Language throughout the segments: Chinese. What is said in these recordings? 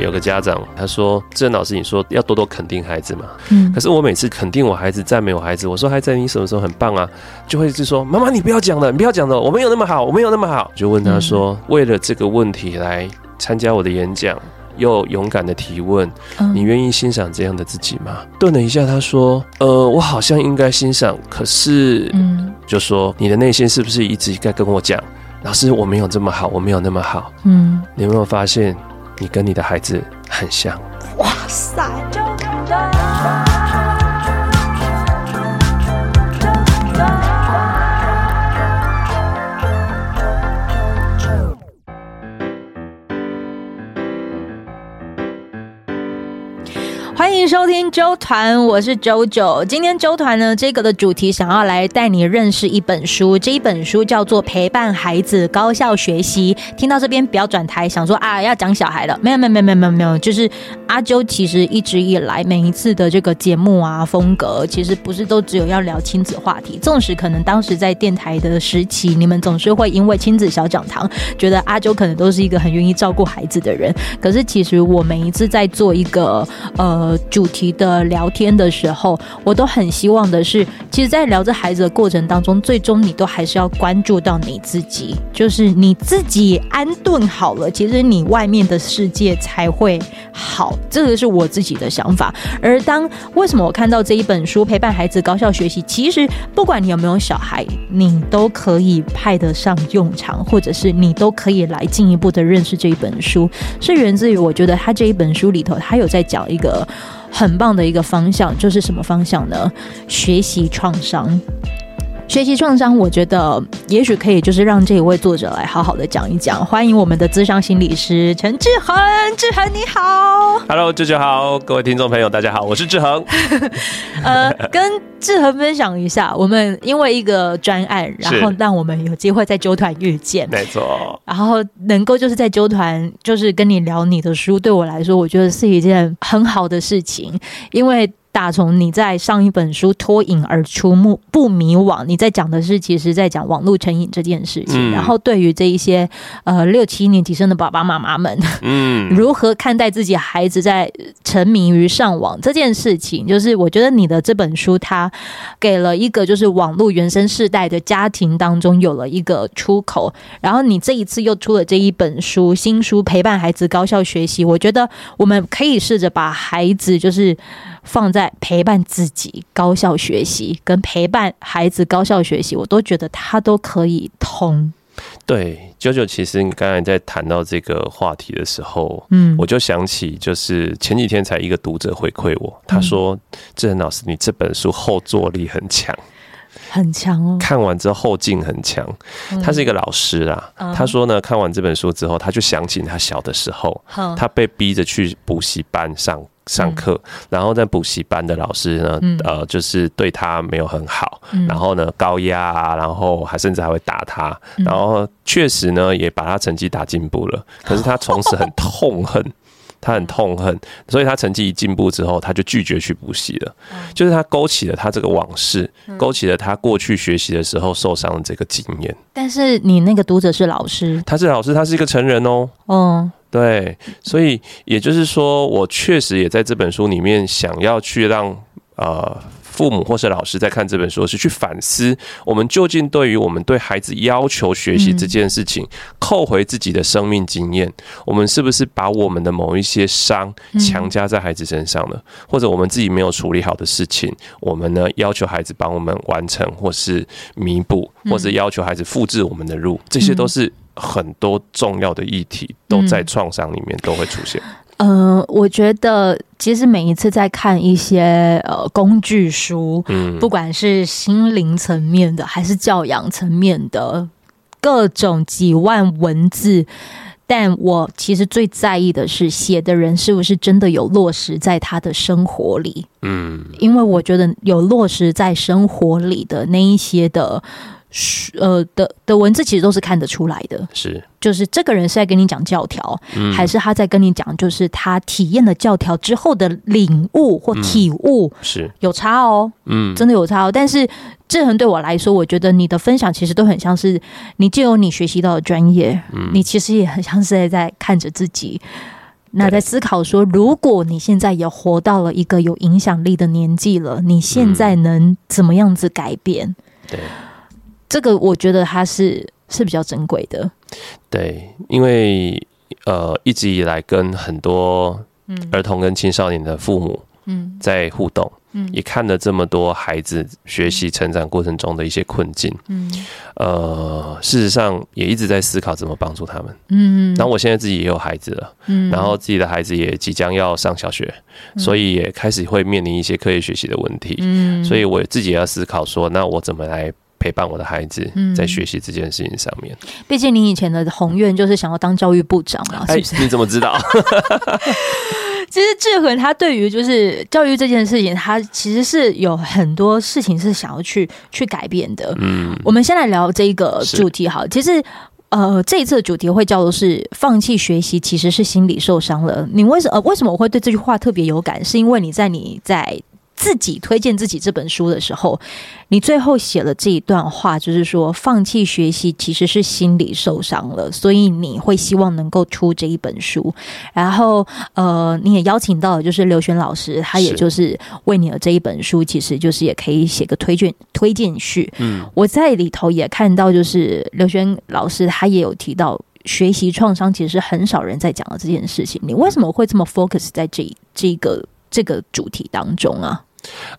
有个家长他说：“志恒老师，你说要多多肯定孩子嘛。”嗯，可是我每次肯定我孩子、赞美我孩子，我说：“孩子，你什么时候很棒啊？”就会就说：“妈妈，你不要讲了，你不要讲了，我没有那么好，我没有那么好。”就问他说：“为了这个问题来参加我的演讲，又勇敢的提问，你愿意欣赏这样的自己吗？”顿了一下，他说：“呃，我好像应该欣赏，可是……嗯，就说你的内心是不是一直在跟我讲，老师，我没有这么好，我没有那么好？嗯，你有没有发现？”你跟你的孩子很像。哇塞！欢迎收听周团，我是啾啾。今天周团呢，这个的主题想要来带你认识一本书，这一本书叫做《陪伴孩子高效学习》。听到这边不要转台，想说啊要讲小孩了，没有没有没有没有没有，就是阿啾其实一直以来每一次的这个节目啊风格，其实不是都只有要聊亲子话题。纵使可能当时在电台的时期，你们总是会因为亲子小讲堂，觉得阿啾可能都是一个很愿意照顾孩子的人。可是其实我每一次在做一个呃。主题的聊天的时候，我都很希望的是，其实，在聊着孩子的过程当中，最终你都还是要关注到你自己，就是你自己安顿好了，其实你外面的世界才会好。这个是我自己的想法。而当为什么我看到这一本书《陪伴孩子高效学习》，其实不管你有没有小孩，你都可以派得上用场，或者是你都可以来进一步的认识这一本书，是源自于我觉得他这一本书里头，他有在讲一个。很棒的一个方向，就是什么方向呢？学习创伤。学习创伤，我觉得也许可以，就是让这一位作者来好好的讲一讲。欢迎我们的咨商心理师陈志恒，志恒你好，Hello，志志好，各位听众朋友大家好，我是志恒。呃，跟志恒分享一下，我们因为一个专案，然后让我们有机会在纠团遇见，没错，然后能够就是在纠团，就是跟你聊你的书，对我来说，我觉得是一件很好的事情，因为。打从你在上一本书脱颖而出，不不迷惘。你在讲的是，其实在讲网络成瘾这件事情。嗯、然后对于这一些呃六七年级生的爸爸妈妈们，嗯，如何看待自己孩子在沉迷于上网这件事情，就是我觉得你的这本书它给了一个就是网络原生世代的家庭当中有了一个出口。然后你这一次又出了这一本书，新书《陪伴孩子高效学习》，我觉得我们可以试着把孩子就是。放在陪伴自己高效学习跟陪伴孩子高效学习，我都觉得他都可以通。对，九九，其实你刚才在谈到这个话题的时候，嗯，我就想起，就是前几天才一个读者回馈我，他说：“志恒老师，你这本书后坐力很强，很强哦，看完之后后劲很强。”他是一个老师啦，他说呢，看完这本书之后，他就想起他小的时候，他被逼着去补习班上。上课，然后在补习班的老师呢，嗯、呃，就是对他没有很好，嗯、然后呢，高压啊，然后还甚至还会打他，嗯、然后确实呢，也把他成绩打进步了。可是他从此很痛恨，他很痛恨，所以他成绩一进步之后，他就拒绝去补习了。嗯、就是他勾起了他这个往事，勾起了他过去学习的时候受伤的这个经验。但是你那个读者是老师，他是老师，他是一个成人哦。嗯。对，所以也就是说，我确实也在这本书里面想要去让呃父母或是老师在看这本书是去反思，我们究竟对于我们对孩子要求学习这件事情，扣回自己的生命经验，我们是不是把我们的某一些伤强加在孩子身上了？或者我们自己没有处理好的事情，我们呢要求孩子帮我们完成，或是弥补，或是要求孩子复制我们的路，这些都是。很多重要的议题都在创伤里面都会出现。嗯，呃，我觉得其实每一次在看一些呃工具书，嗯，不管是心灵层面的还是教养层面的，各种几万文字，但我其实最在意的是写的人是不是真的有落实在他的生活里。嗯，因为我觉得有落实在生活里的那一些的。呃的的文字其实都是看得出来的，是。就是这个人是在跟你讲教条，嗯、还是他在跟你讲，就是他体验了教条之后的领悟或体悟，嗯、是。有差哦，嗯，真的有差哦。但是志恒对我来说，我觉得你的分享其实都很像是你借由你学习到的专业，嗯，你其实也很像是在在看着自己。那在思考说，如果你现在也活到了一个有影响力的年纪了，你现在能怎么样子改变？对，这个我觉得它是是比较珍贵的。对，因为呃，一直以来跟很多儿童跟青少年的父母嗯。在互动。嗯，也看了这么多孩子学习成长过程中的一些困境，嗯，呃，事实上也一直在思考怎么帮助他们，嗯，然后我现在自己也有孩子了，嗯，然后自己的孩子也即将要上小学，所以也开始会面临一些课业学习的问题，嗯，所以我自己也要思考说，那我怎么来陪伴我的孩子在学习这件事情上面？毕竟你以前的宏愿就是想要当教育部长啊，是不是？你怎么知道？其实志恒他对于就是教育这件事情，他其实是有很多事情是想要去去改变的。嗯，我们先来聊这个主题好。其实，呃，这一次的主题会叫做是放弃学习，其实是心理受伤了。你为什么？呃，为什么我会对这句话特别有感？是因为你在你在。自己推荐自己这本书的时候，你最后写了这一段话，就是说放弃学习其实是心理受伤了，所以你会希望能够出这一本书。然后，呃，你也邀请到了就是刘璇老师，他也就是为你的这一本书，其实就是也可以写个推荐推荐序。嗯，我在里头也看到，就是刘璇老师他也有提到学习创伤，其实是很少人在讲的这件事情。你为什么会这么 focus 在这这个这个主题当中啊？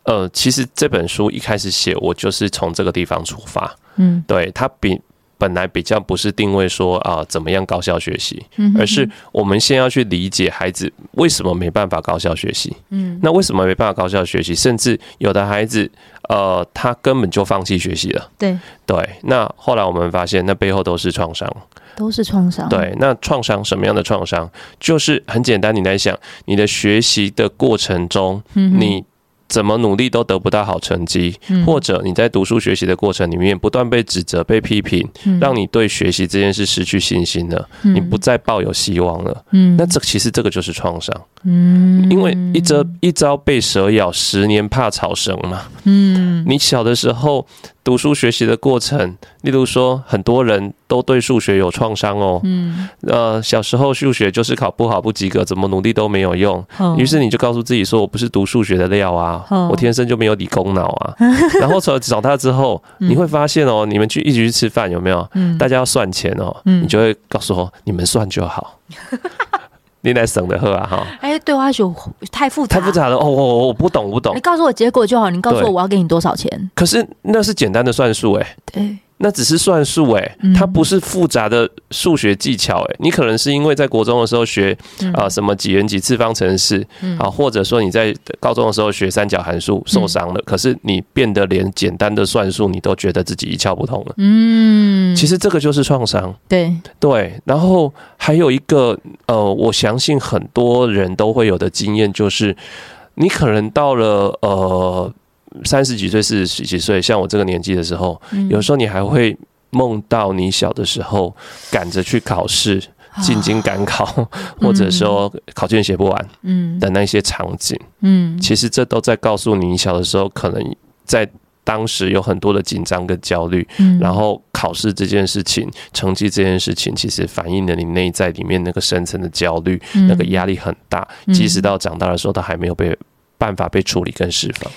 呃，其实这本书一开始写，我就是从这个地方出发。嗯，对，它比本来比较不是定位说啊、呃、怎么样高效学习，而是我们先要去理解孩子为什么没办法高效学习。嗯，那为什么没办法高效学习？甚至有的孩子，呃，他根本就放弃学习了。对对，那后来我们发现，那背后都是创伤，都是创伤。对，那创伤什么样的创伤？就是很简单，你来想，你的学习的过程中，嗯你。怎么努力都得不到好成绩，或者你在读书学习的过程里面不断被指责、被批评，让你对学习这件事失去信心了，你不再抱有希望了。那这其实这个就是创伤。因为一朝一朝被蛇咬，十年怕草绳嘛。你小的时候。读书学习的过程，例如说，很多人都对数学有创伤哦。嗯。呃，小时候数学就是考不好不及格，怎么努力都没有用。于是你就告诉自己说：“我不是读数学的料啊，我天生就没有理工脑啊。”然后从长大之后，你会发现哦，你们去一起去吃饭有没有？大家要算钱哦，你就会告诉我：“你们算就好。”你来省的喝啊哈！哎，对花酒太复杂，太复杂了哦！我我不懂，我不懂。你告诉我结果就好，你告诉我我要给你多少钱。可是那是简单的算术哎。对。那只是算术哎，它不是复杂的数学技巧哎。你可能是因为在国中的时候学啊什么几元几次方程式啊，或者说你在高中的时候学三角函数受伤了，可是你变得连简单的算术你都觉得自己一窍不通了。嗯，其实这个就是创伤。对对，然后还有一个呃，我相信很多人都会有的经验就是，你可能到了呃。三十几岁、四十几岁，像我这个年纪的时候，有时候你还会梦到你小的时候赶着去考试、进京赶考，或者说考卷写不完，嗯。的那些场景，嗯，其实这都在告诉你，你小的时候可能在当时有很多的紧张跟焦虑，然后考试这件事情、成绩这件事情，其实反映了你内在里面那个深层的焦虑，那个压力很大，即使到长大的时候，都还没有被办法被处理跟释放。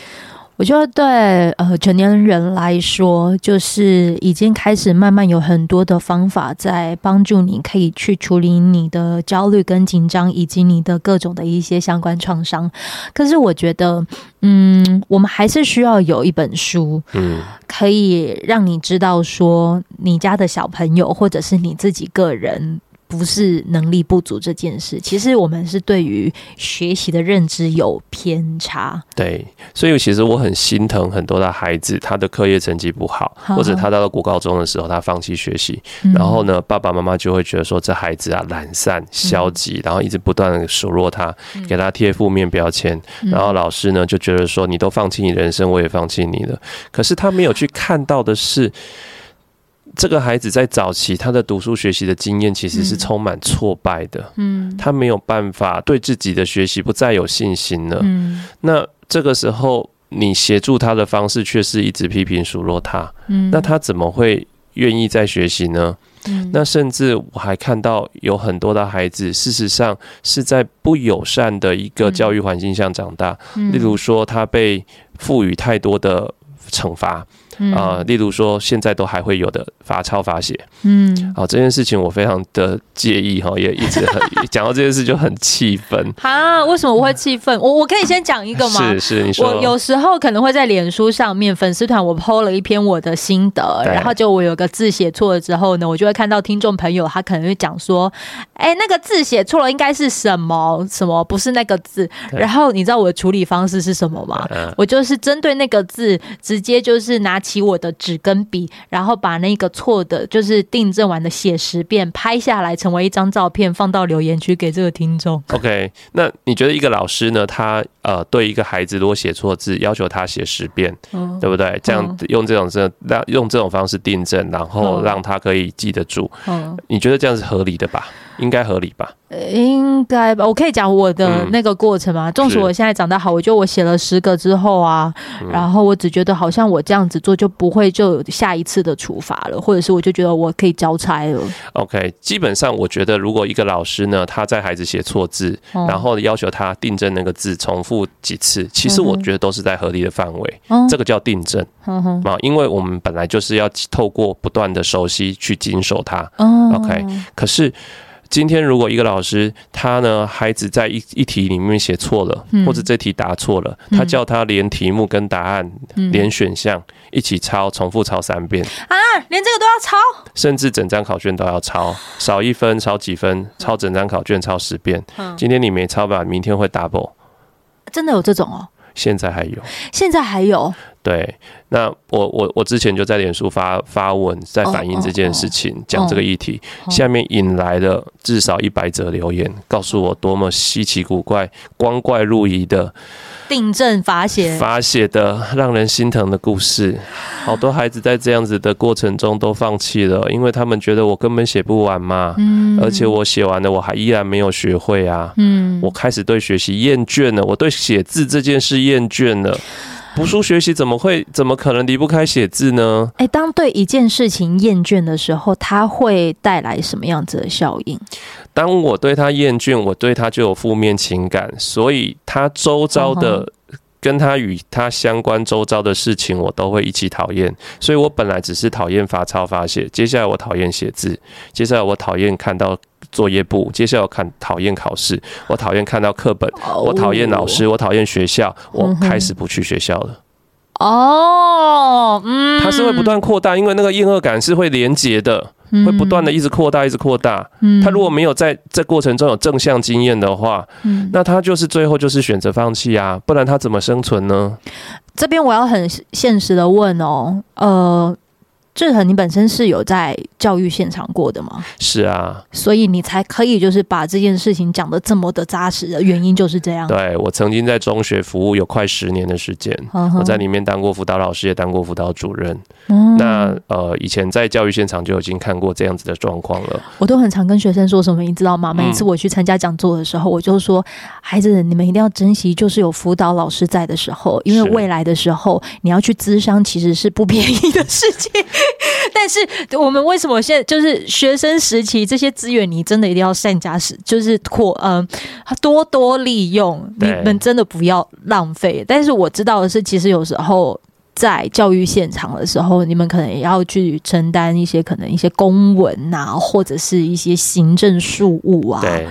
我觉得对呃成年人来说，就是已经开始慢慢有很多的方法在帮助你，可以去处理你的焦虑跟紧张，以及你的各种的一些相关创伤。可是我觉得，嗯，我们还是需要有一本书，嗯，可以让你知道说，你家的小朋友或者是你自己个人。不是能力不足这件事，其实我们是对于学习的认知有偏差。对，所以其实我很心疼很多的孩子，他的课业成绩不好，或者他到了国高中的时候，他放弃学习，然后呢，爸爸妈妈就会觉得说，这孩子啊懒散、消极，然后一直不断的数落他，给他贴负面标签，然后老师呢就觉得说，你都放弃你人生，我也放弃你了。可是他没有去看到的是。这个孩子在早期他的读书学习的经验其实是充满挫败的，嗯，他没有办法对自己的学习不再有信心了，嗯，那这个时候你协助他的方式却是一直批评数落他，嗯，那他怎么会愿意再学习呢？嗯，那甚至我还看到有很多的孩子，事实上是在不友善的一个教育环境下长大，嗯，例如说他被赋予太多的惩罚。啊、例如说，现在都还会有的罚抄罚写，嗯，好、哦，这件事情我非常的介意哈，也一直很 讲到这件事就很气愤。啊，为什么我会气愤？我我可以先讲一个吗？是是，你说。我有时候可能会在脸书上面粉丝团，我 PO 了一篇我的心得，然后就我有个字写错了之后呢，我就会看到听众朋友他可能会讲说，哎、欸，那个字写错了，应该是什么什么，不是那个字。然后你知道我的处理方式是什么吗？我就是针对那个字，直接就是拿。起我的纸跟笔，然后把那个错的，就是订正完的写十遍，拍下来成为一张照片，放到留言区给这个听众。OK，那你觉得一个老师呢？他呃，对一个孩子如果写错字，要求他写十遍，嗯，对不对？这样用这种这让用这种方式订正，然后让他可以记得住。嗯，你觉得这样是合理的吧？应该合理吧？应该吧？我可以讲我的那个过程吗？纵、嗯、使我现在长得好，我觉得我写了十个之后啊、嗯，然后我只觉得好像我这样子做就不会就有下一次的处罚了，或者是我就觉得我可以交差了。OK，基本上我觉得如果一个老师呢，他在孩子写错字、嗯，然后要求他订正那个字，重复几次，其实我觉得都是在合理的范围、嗯。这个叫订正啊，因为我们本来就是要透过不断的熟悉去精熟它。嗯、OK，可是。今天如果一个老师他呢，孩子在一一题里面写错了，或者这题答错了，他叫他连题目跟答案、连选项一起抄，重复抄三遍啊，连这个都要抄，甚至整张考卷都要抄，少一分抄几分，抄整张考卷抄十遍。今天你没抄吧，明天会 double。真的有这种哦？现在还有，现在还有。对，那我我我之前就在脸书发发文，在反映这件事情，讲、oh, oh, oh, 这个议题，oh. 下面引来了至少一百则留言，告诉我多么稀奇古怪、光怪陆离的定正罚写罚写的让人心疼的故事。好多孩子在这样子的过程中都放弃了，因为他们觉得我根本写不完嘛，嗯，而且我写完了，我还依然没有学会啊，嗯，我开始对学习厌倦了，我对写字这件事厌倦了。读书学习怎么会怎么可能离不开写字呢？哎，当对一件事情厌倦的时候，它会带来什么样子的效应？当我对它厌倦，我对他就有负面情感，所以它周遭的跟他与他相关周遭的事情，我都会一起讨厌。所以我本来只是讨厌罚抄罚写，接下来我讨厌写字，接下来我讨厌看到。作业簿，接下来我看讨厌考试，我讨厌看到课本，我讨厌老师，我讨厌学校，我开始不去学校了。哦，嗯，它是会不断扩大，因为那个厌恶感是会连结的，会不断的一直扩大，一直扩大。他如果没有在这过程中有正向经验的话，那他就是最后就是选择放弃啊，不然他怎么生存呢？这边我要很现实的问哦，呃。志恒，你本身是有在教育现场过的吗？是啊，所以你才可以就是把这件事情讲得这么的扎实的原因就是这样。对，我曾经在中学服务有快十年的时间，我在里面当过辅导老师，也当过辅导主任。嗯、那呃，以前在教育现场就已经看过这样子的状况了。我都很常跟学生说什么，你知道吗？每一次我去参加讲座的时候，我就说，孩子，你们一定要珍惜，就是有辅导老师在的时候，因为未来的时候你要去咨商，其实是不便宜的事情。但是我们为什么现在就是学生时期这些资源，你真的一定要善加使，就是扩嗯多多利用，你们真的不要浪费。但是我知道的是，其实有时候在教育现场的时候，你们可能也要去承担一些可能一些公文啊，或者是一些行政事务啊。对。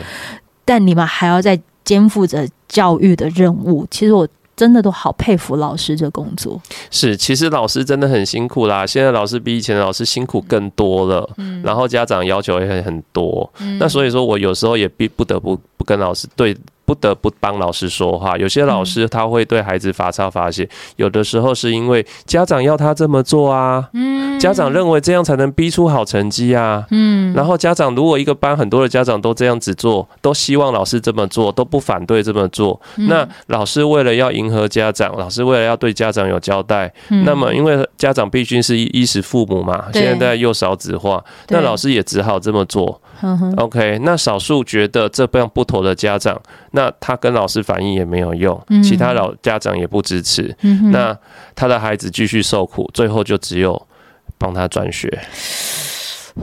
但你们还要在肩负着教育的任务。其实我。真的都好佩服老师这工作，是，其实老师真的很辛苦啦。现在老师比以前的老师辛苦更多了，嗯，然后家长要求也很很多，嗯，那所以说我有时候也必不得不不跟老师对。不得不帮老师说话。有些老师他会对孩子罚抄罚写，有的时候是因为家长要他这么做啊。嗯，家长认为这样才能逼出好成绩啊。嗯，然后家长如果一个班很多的家长都这样子做，都希望老师这么做，都不反对这么做。那老师为了要迎合家长，老师为了要对家长有交代，那么因为家长毕竟是衣食父母嘛，现在又少子化，那老师也只好这么做。OK，那少数觉得这样不妥的家长，那他跟老师反映也没有用，其他老家长也不支持，那他的孩子继续受苦，最后就只有帮他转学。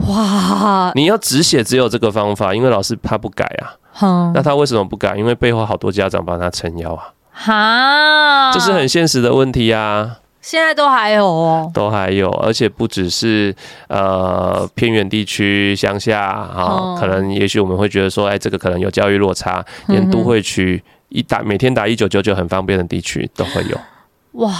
哇！你要只写只有这个方法，因为老师他不改啊。嗯，那他为什么不改？因为背后好多家长帮他撑腰啊。哈，这是很现实的问题啊。现在都还有哦，都还有，而且不只是呃偏远地区、乡下啊，可能也许我们会觉得说，哎，这个可能有教育落差，连都会区一打每天打一九九九很方便的地区都会有。哇！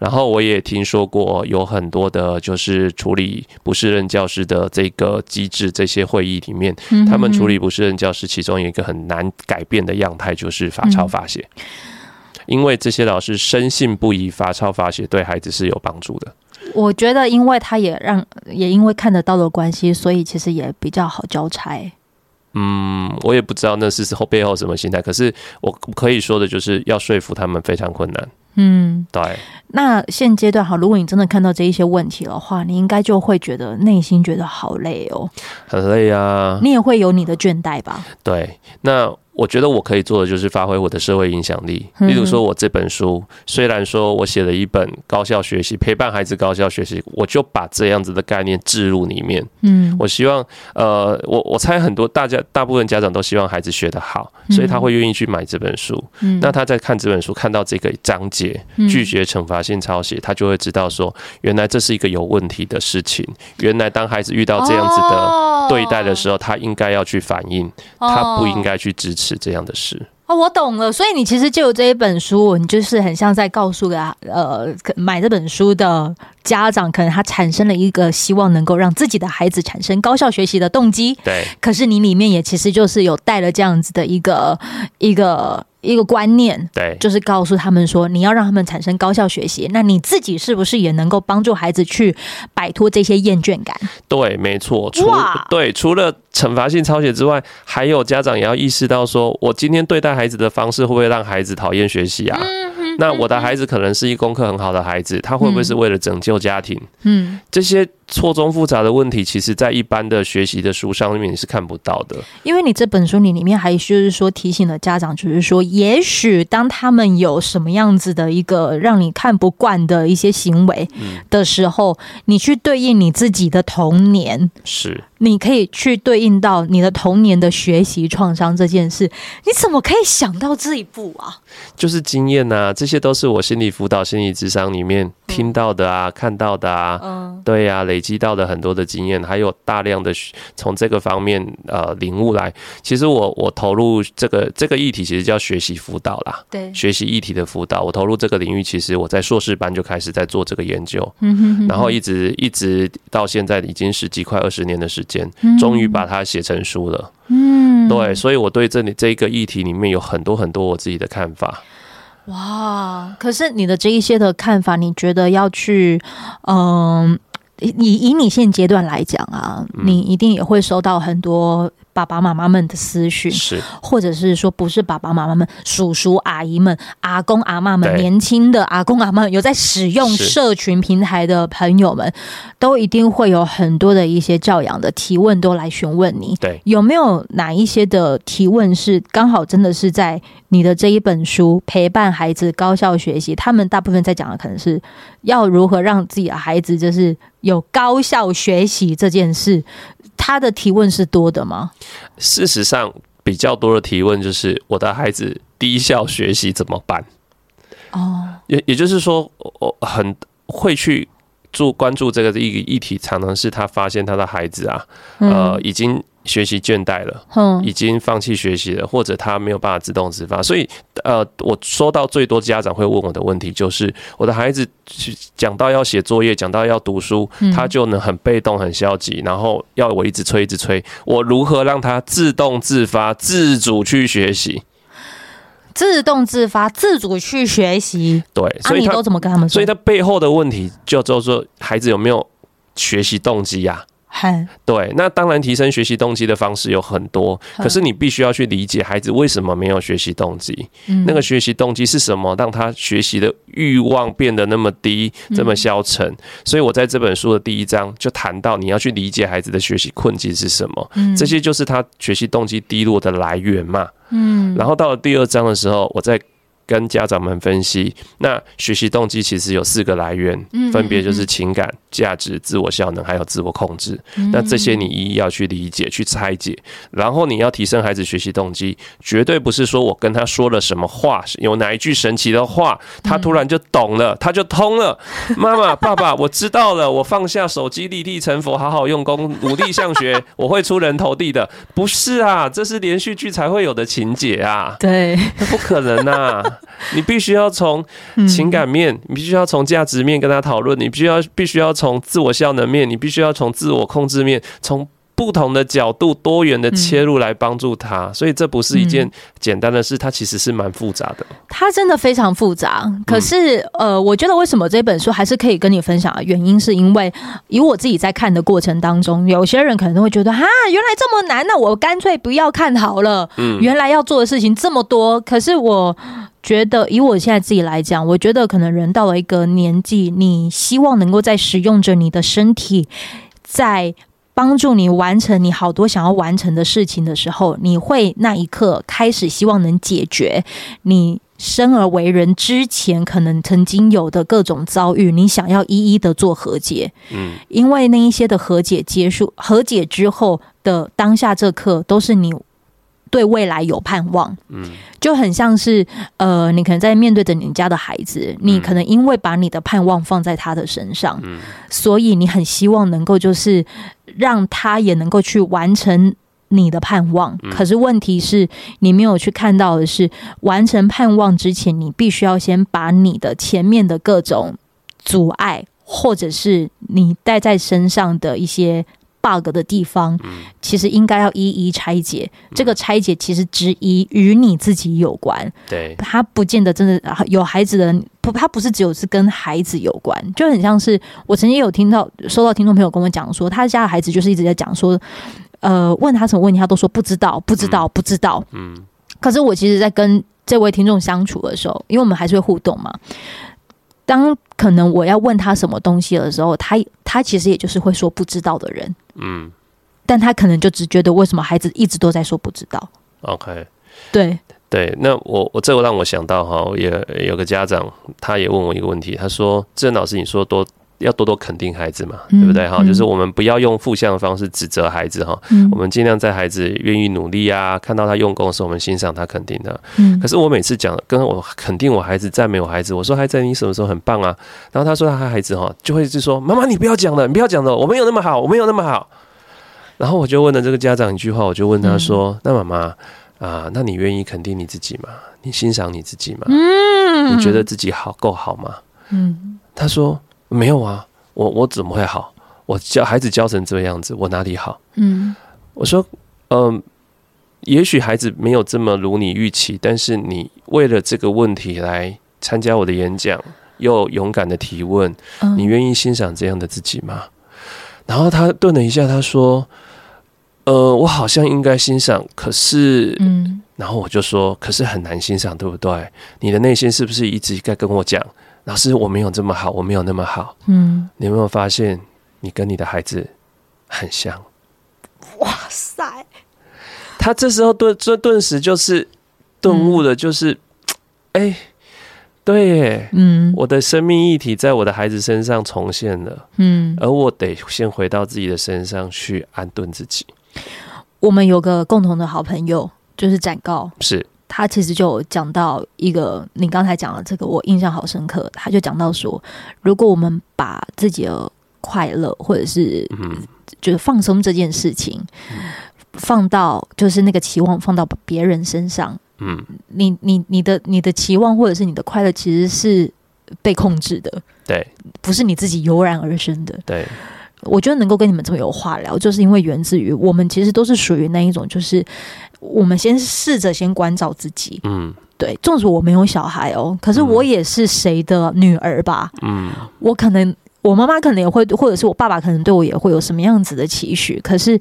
然后我也听说过有很多的，就是处理不适任教师的这个机制，这些会议里面，他们处理不适任教师，其中有一个很难改变的样态，就是罚抄罚写。因为这些老师深信不疑，罚抄罚写对孩子是有帮助的。我觉得，因为他也让，也因为看得到的关系，所以其实也比较好交差。嗯，我也不知道那是后背后什么心态，可是我可以说的就是要说服他们非常困难。嗯，对。那现阶段哈，如果你真的看到这一些问题的话，你应该就会觉得内心觉得好累哦，很累啊。你也会有你的倦怠吧？对，那。我觉得我可以做的就是发挥我的社会影响力。例如说，我这本书虽然说我写了一本高效学习，陪伴孩子高效学习，我就把这样子的概念置入里面。嗯，我希望，呃，我我猜很多大家大部分家长都希望孩子学得好，所以他会愿意去买这本书。嗯，那他在看这本书，看到这个章节拒绝惩罚性抄写，他就会知道说，原来这是一个有问题的事情。原来当孩子遇到这样子的对待的时候，他应该要去反应，他不应该去支持。是这样的事哦，我懂了。所以你其实就有这一本书，你就是很像在告诉啊，呃，买这本书的家长，可能他产生了一个希望能够让自己的孩子产生高效学习的动机。对，可是你里面也其实就是有带了这样子的一个一个。一个观念，对，就是告诉他们说，你要让他们产生高效学习，那你自己是不是也能够帮助孩子去摆脱这些厌倦感？对，没错。除对，除了惩罚性抄写之外，还有家长也要意识到说，说我今天对待孩子的方式会不会让孩子讨厌学习啊？嗯那我的孩子可能是一功课很好的孩子，他会不会是为了拯救家庭？嗯，这些错综复杂的问题，其实在一般的学习的书上面你是看不到的。因为你这本书你里面还就是说提醒了家长，就是说，也许当他们有什么样子的一个让你看不惯的一些行为的时候，你去对应你自己的童年是。你可以去对应到你的童年的学习创伤这件事，你怎么可以想到这一步啊？就是经验呐，这些都是我心理辅导、心理智商里面听到的啊，嗯、看到的啊，嗯，对呀、啊，累积到的很多的经验，还有大量的从这个方面呃领悟来。其实我我投入这个这个议题，其实叫学习辅导啦，对，学习议题的辅导。我投入这个领域，其实我在硕士班就开始在做这个研究，嗯哼，哼，然后一直一直到现在已经十几快二十年的时间。终于把它写成书了。嗯，对，所以我对这里这个议题里面有很多很多我自己的看法。哇，可是你的这一些的看法，你觉得要去，嗯，以以你现阶段来讲啊，你一定也会收到很多。爸爸妈妈们的思绪，是，或者是说不是爸爸妈妈们，叔叔阿姨们、阿公阿妈们，年轻的阿公阿妈有在使用社群平台的朋友们，都一定会有很多的一些教养的提问，都来询问你。对，有没有哪一些的提问是刚好真的是在你的这一本书陪伴孩子高效学习？他们大部分在讲的可能是要如何让自己的孩子就是有高效学习这件事。他的提问是多的吗？事实上，比较多的提问就是我的孩子低效学习怎么办？哦，也也就是说，我很会去注关注这个议议题，常常是他发现他的孩子啊，呃，已经。学习倦怠了，已经放弃学习了，或者他没有办法自动自发。所以，呃，我收到最多家长会问我的问题就是：我的孩子讲到要写作业，讲到要读书，他就能很被动、很消极，然后要我一直催、一直催。我如何让他自动自发、自主去学习？自动自发、自主去学习？对，所以、啊、你都怎么跟他们说？所以他背后的问题就就是说孩子有没有学习动机呀？对，那当然提升学习动机的方式有很多，可是你必须要去理解孩子为什么没有学习动机，那个学习动机是什么，让他学习的欲望变得那么低，这么消沉。所以我在这本书的第一章就谈到，你要去理解孩子的学习困境是什么，这些就是他学习动机低落的来源嘛。嗯，然后到了第二章的时候，我再跟家长们分析，那学习动机其实有四个来源，分别就是情感、价值、自我效能，还有自我控制。那这些你一一要去理解、去拆解，然后你要提升孩子学习动机，绝对不是说我跟他说了什么话，有哪一句神奇的话，他突然就懂了，他就通了。妈妈、爸爸，我知道了，我放下手机，立地成佛，好好用功，努力向学，我会出人头地的。不是啊，这是连续剧才会有的情节啊。对，那不可能啊。你必须要从情感面，你必须要从价值面跟他讨论，你必须要必须要从自我效能面，你必须要从自我控制面，从不同的角度、多元的切入来帮助他。所以这不是一件简单的事，它其实是蛮复杂的。它真的非常复杂。可是，呃，我觉得为什么这本书还是可以跟你分享的原因，是因为以我自己在看的过程当中，有些人可能都会觉得，哈，原来这么难，那我干脆不要看好了。嗯，原来要做的事情这么多，可是我。觉得以我现在自己来讲，我觉得可能人到了一个年纪，你希望能够在使用着你的身体，在帮助你完成你好多想要完成的事情的时候，你会那一刻开始希望能解决你生而为人之前可能曾经有的各种遭遇，你想要一一的做和解。嗯，因为那一些的和解结束，和解之后的当下这刻，都是你。对未来有盼望，嗯，就很像是呃，你可能在面对着你家的孩子，你可能因为把你的盼望放在他的身上，嗯，所以你很希望能够就是让他也能够去完成你的盼望。可是问题是你没有去看到的是，完成盼望之前，你必须要先把你的前面的各种阻碍，或者是你带在身上的一些。Bug 的地方，其实应该要一一拆解。嗯、这个拆解其实之一与你自己有关。对，他不见得真的有孩子的不，他不是只有是跟孩子有关，就很像是我曾经有听到收到听众朋友跟我讲说，他家的孩子就是一直在讲说，呃，问他什么问题，他都说不知道，不知道，不知道。嗯，可是我其实，在跟这位听众相处的时候，因为我们还是会互动嘛。当可能我要问他什么东西的时候，他他其实也就是会说不知道的人，嗯，但他可能就只觉得为什么孩子一直都在说不知道。OK，对对，那我我这个让我想到哈，也有个家长他也问我一个问题，他说：“郑老师，你说多。”要多多肯定孩子嘛，对不对哈？就是我们不要用负向的方式指责孩子哈，嗯、我们尽量在孩子愿意努力啊，看到他用功的时候，我们欣赏他、肯定他。嗯、可是我每次讲跟我肯定我孩子、赞美我孩子，我说孩子你什么时候很棒啊？然后他说他孩子哈就会就说妈妈你不要讲了，你不要讲了，我没有那么好，我没有那么好。然后我就问了这个家长一句话，我就问他说：嗯、那妈妈啊，那你愿意肯定你自己吗？你欣赏你自己吗？嗯，你觉得自己好够好吗？嗯，他说。没有啊，我我怎么会好？我教孩子教成这个样子，我哪里好？嗯，我说，嗯、呃，也许孩子没有这么如你预期，但是你为了这个问题来参加我的演讲，又勇敢的提问，你愿意欣赏这样的自己吗？然后他顿了一下，他说，呃，我好像应该欣赏，可是，嗯，然后我就说，可是很难欣赏，对不对？你的内心是不是一直在跟我讲？老师，我没有这么好，我没有那么好。嗯，你有没有发现，你跟你的孩子很像？哇塞！他这时候顿这顿时就是顿悟的，就是，哎、嗯欸，对耶，嗯，我的生命议题在我的孩子身上重现了，嗯，而我得先回到自己的身上去安顿自己。我们有个共同的好朋友，就是展告，是。他其实就讲到一个，你刚才讲的这个，我印象好深刻。他就讲到说，如果我们把自己的快乐或者是就是放松这件事情，放到就是那个期望放到别人身上，嗯，你你你的你的期望或者是你的快乐其实是被控制的，对，不是你自己油然而生的，对。我觉得能够跟你们这么有话聊，就是因为源自于我们其实都是属于那一种，就是我们先试着先关照自己。嗯，对。纵使我没有小孩哦，可是我也是谁的女儿吧？嗯，我可能我妈妈可能也会，或者是我爸爸可能对我也会有什么样子的期许。可是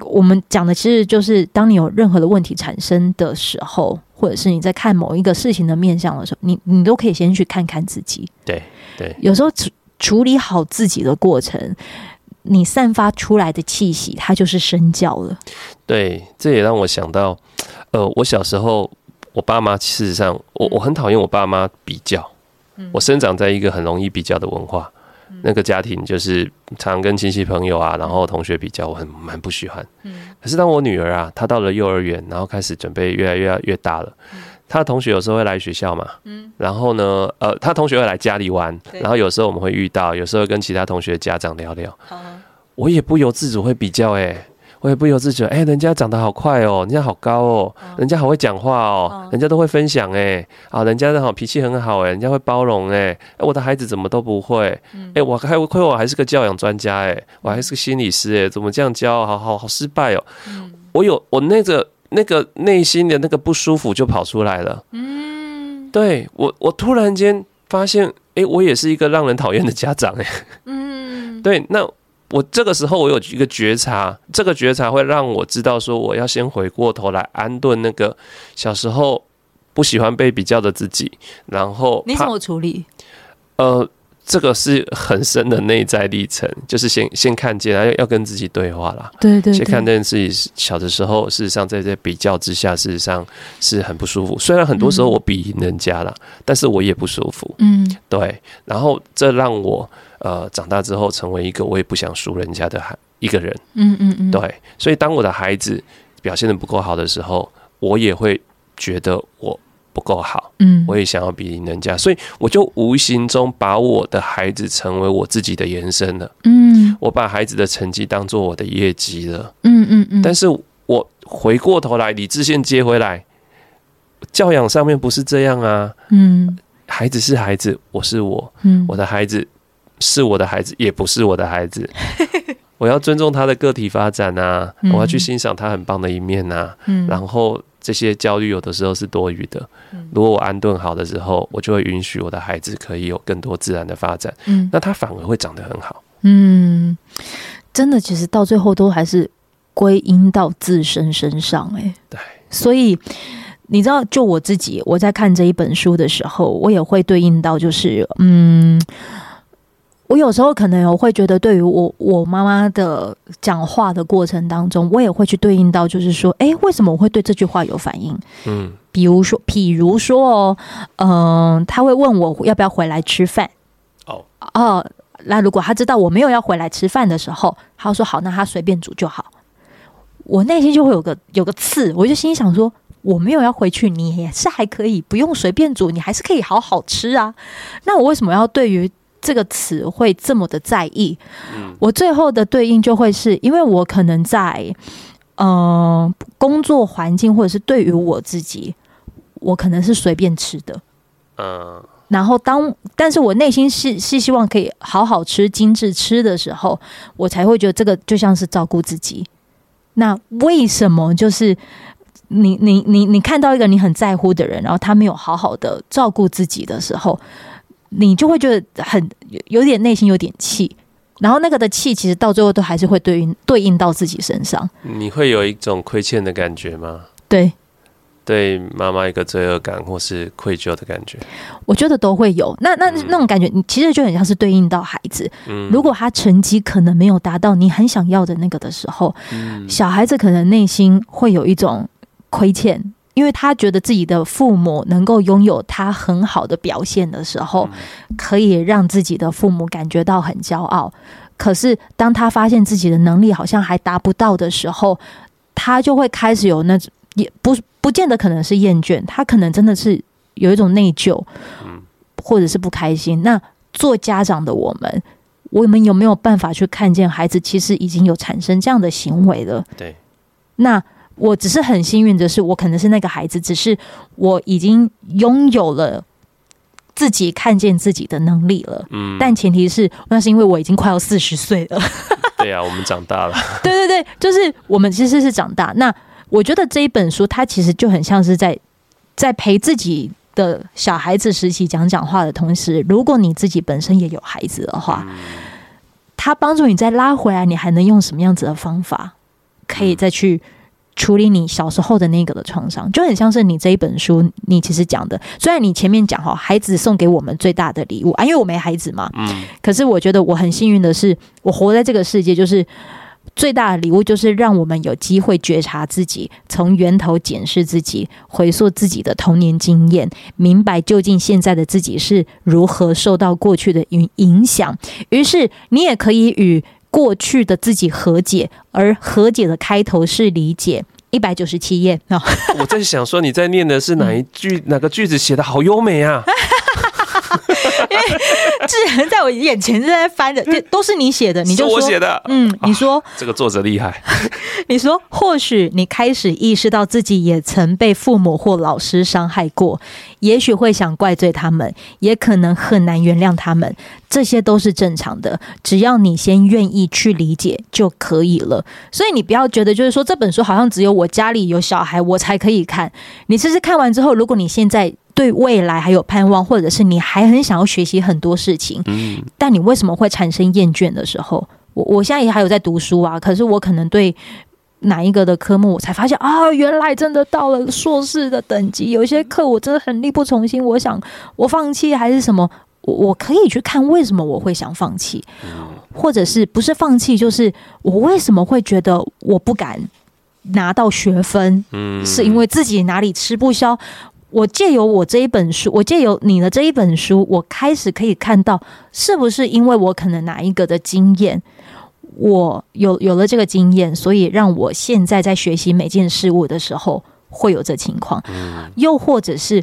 我们讲的其实就是，当你有任何的问题产生的时候，或者是你在看某一个事情的面向的时候，你你都可以先去看看自己。对对，有时候处处理好自己的过程。你散发出来的气息，它就是身教了。对，这也让我想到，呃，我小时候我爸妈事实上，我我很讨厌我爸妈比较。我生长在一个很容易比较的文化，那个家庭就是常跟亲戚朋友啊，然后同学比较，我很蛮不喜欢。可是当我女儿啊，她到了幼儿园，然后开始准备越来越越大了，她的同学有时候会来学校嘛，嗯。然后呢，呃，他同学会来家里玩，然后有时候我们会遇到，有时候跟其他同学家长聊聊，我也不由自主会比较哎、欸。我也不由自主，哎、欸，人家长得好快哦，人家好高哦，人家好会讲话哦，人家都会分享哎，啊，人家的好脾气很好哎，人家会包容哎，我的孩子怎么都不会，哎，我还亏我还是个教养专家哎，我还是个心理师哎，怎么这样教，好好好失败哦，我有我那个那个内心的那个不舒服就跑出来了，嗯，对我我突然间发现，哎，我也是一个让人讨厌的家长哎，嗯，对，那。我这个时候，我有一个觉察，这个觉察会让我知道说，我要先回过头来安顿那个小时候不喜欢被比较的自己，然后你怎么处理？呃，这个是很深的内在历程，就是先先看见，要要跟自己对话啦。对，对对，先看见自己小的时候，事实上在这比较之下，事实上是很不舒服。虽然很多时候我比人家啦，嗯、但是我也不舒服。嗯，对。然后这让我。呃，长大之后成为一个我也不想输人家的孩一个人，嗯嗯嗯，对，所以当我的孩子表现的不够好的时候，我也会觉得我不够好，嗯，我也想要比人家，所以我就无形中把我的孩子成为我自己的延伸了，嗯，我把孩子的成绩当做我的业绩了，嗯嗯嗯，但是我回过头来理智线接回来，教养上面不是这样啊，嗯，孩子是孩子，我是我，嗯，我的孩子。是我的孩子，也不是我的孩子。我要尊重他的个体发展啊，我要去欣赏他很棒的一面啊。嗯。然后这些焦虑有的时候是多余的。如果我安顿好的时候，我就会允许我的孩子可以有更多自然的发展。嗯那他反而会长得很好。嗯，真的，其实到最后都还是归因到自身身上。哎，对。所以你知道，就我自己，我在看这一本书的时候，我也会对应到，就是嗯。我有时候可能我会觉得，对于我我妈妈的讲话的过程当中，我也会去对应到，就是说，哎、欸，为什么我会对这句话有反应？嗯，比如说，比如说哦，嗯、呃，他会问我要不要回来吃饭。哦哦，那如果他知道我没有要回来吃饭的时候，他说好，那他随便煮就好。我内心就会有个有个刺，我就心想说，我没有要回去，你也是还可以不用随便煮，你还是可以好好吃啊。那我为什么要对于？这个词会这么的在意，我最后的对应就会是因为我可能在嗯、呃、工作环境或者是对于我自己，我可能是随便吃的，嗯，然后当但是我内心是是希望可以好好吃精致吃的时候，我才会觉得这个就像是照顾自己。那为什么就是你你你你看到一个你很在乎的人，然后他没有好好的照顾自己的时候？你就会觉得很有点内心有点气，然后那个的气其实到最后都还是会对应对应到自己身上。你会有一种亏欠的感觉吗？对，对妈妈一个罪恶感或是愧疚的感觉，我觉得都会有。那那那种感觉，你其实就很像是对应到孩子。嗯，如果他成绩可能没有达到你很想要的那个的时候，嗯，小孩子可能内心会有一种亏欠。因为他觉得自己的父母能够拥有他很好的表现的时候，可以让自己的父母感觉到很骄傲。可是当他发现自己的能力好像还达不到的时候，他就会开始有那种也不不见得可能是厌倦，他可能真的是有一种内疚，或者是不开心。那做家长的我们，我们有没有办法去看见孩子其实已经有产生这样的行为了？对，那。我只是很幸运的是，我可能是那个孩子，只是我已经拥有了自己看见自己的能力了。嗯，但前提是那是因为我已经快要四十岁了。对啊，我们长大了。对对对，就是我们其实是长大。那我觉得这一本书，它其实就很像是在在陪自己的小孩子时期讲讲话的同时，如果你自己本身也有孩子的话，它帮助你再拉回来，你还能用什么样子的方法可以再去。处理你小时候的那个的创伤，就很像是你这一本书，你其实讲的。虽然你前面讲哈，孩子送给我们最大的礼物啊，因为我没孩子嘛。嗯。可是我觉得我很幸运的是，我活在这个世界，就是最大的礼物就是让我们有机会觉察自己，从源头检视自己，回溯自己的童年经验，明白究竟现在的自己是如何受到过去的影影响。于是，你也可以与过去的自己和解，而和解的开头是理解。一百九十七页啊！我在想说，你在念的是哪一句？哪个句子写得好优美啊？因 为智恒在我眼前正在翻着，这都是你写的，你就说我写的。嗯，你说、啊、这个作者厉害。你说，或许你开始意识到自己也曾被父母或老师伤害过，也许会想怪罪他们，也可能很难原谅他们，这些都是正常的。只要你先愿意去理解就可以了。所以你不要觉得就是说这本书好像只有我家里有小孩我才可以看。你其实看完之后，如果你现在。对未来还有盼望，或者是你还很想要学习很多事情，嗯，但你为什么会产生厌倦的时候？我我现在也还有在读书啊，可是我可能对哪一个的科目，我才发现啊，原来真的到了硕士的等级，有一些课我真的很力不从心。我想我放弃还是什么？我我可以去看为什么我会想放弃，或者是不是放弃，就是我为什么会觉得我不敢拿到学分？嗯，是因为自己哪里吃不消？我借由我这一本书，我借由你的这一本书，我开始可以看到，是不是因为我可能哪一个的经验，我有有了这个经验，所以让我现在在学习每件事物的时候会有这情况，又或者是。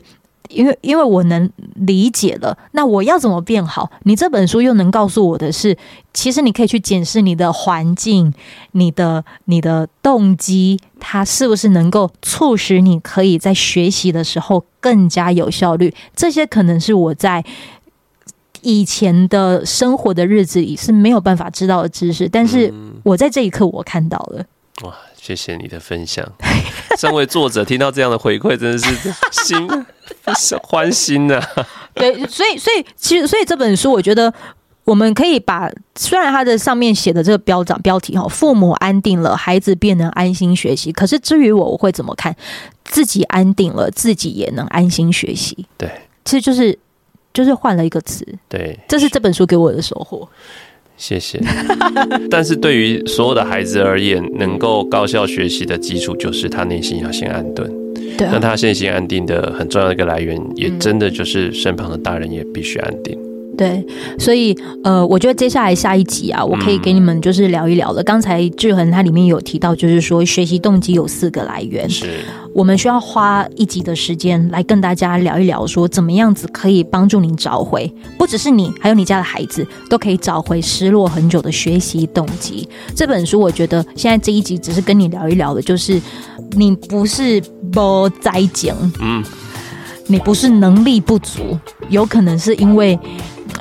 因为因为我能理解了，那我要怎么变好？你这本书又能告诉我的是，其实你可以去检视你的环境、你的你的动机，它是不是能够促使你可以在学习的时候更加有效率？这些可能是我在以前的生活的日子里是没有办法知道的知识，但是我在这一刻我看到了。哇，谢谢你的分享。身为作者，听到这样的回馈，真的是心 欢心呐、啊。对，所以，所以，其实，所以这本书，我觉得我们可以把，虽然它的上面写的这个标章标题哈，父母安定了，孩子便能安心学习。可是，至于我，我会怎么看？自己安定了，自己也能安心学习。对，其实就是就是换了一个词。对，这是这本书给我的收获。谢谢。但是对于所有的孩子而言，能够高效学习的基础就是他内心要先安顿。对、啊，那他身心安定的很重要的一个来源，也真的就是身旁的大人也必须安定。对，所以呃，我觉得接下来下一集啊，我可以给你们就是聊一聊了。刚才志恒他里面有提到，就是说学习动机有四个来源。是。我们需要花一集的时间来跟大家聊一聊，说怎么样子可以帮助你找回，不只是你，还有你家的孩子都可以找回失落很久的学习动机。这本书我觉得现在这一集只是跟你聊一聊的，就是你不是不在讲，嗯，你不是能力不足，有可能是因为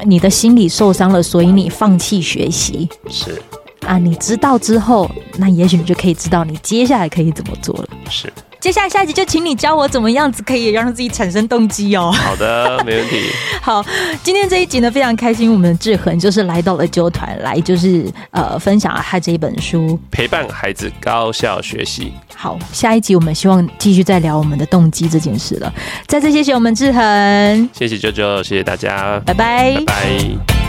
你的心理受伤了，所以你放弃学习。是啊，你知道之后，那也许你就可以知道你接下来可以怎么做了。是。接下来下一集就请你教我怎么样子可以让自己产生动机哦。好的，没问题。好，今天这一集呢，非常开心，我们的志恒就是来到了纠团来，就是呃分享了他这一本书，陪伴孩子高效学习。好，下一集我们希望继续再聊我们的动机这件事了。再次谢谢我们志恒，谢谢啾啾，谢谢大家，拜拜，拜拜。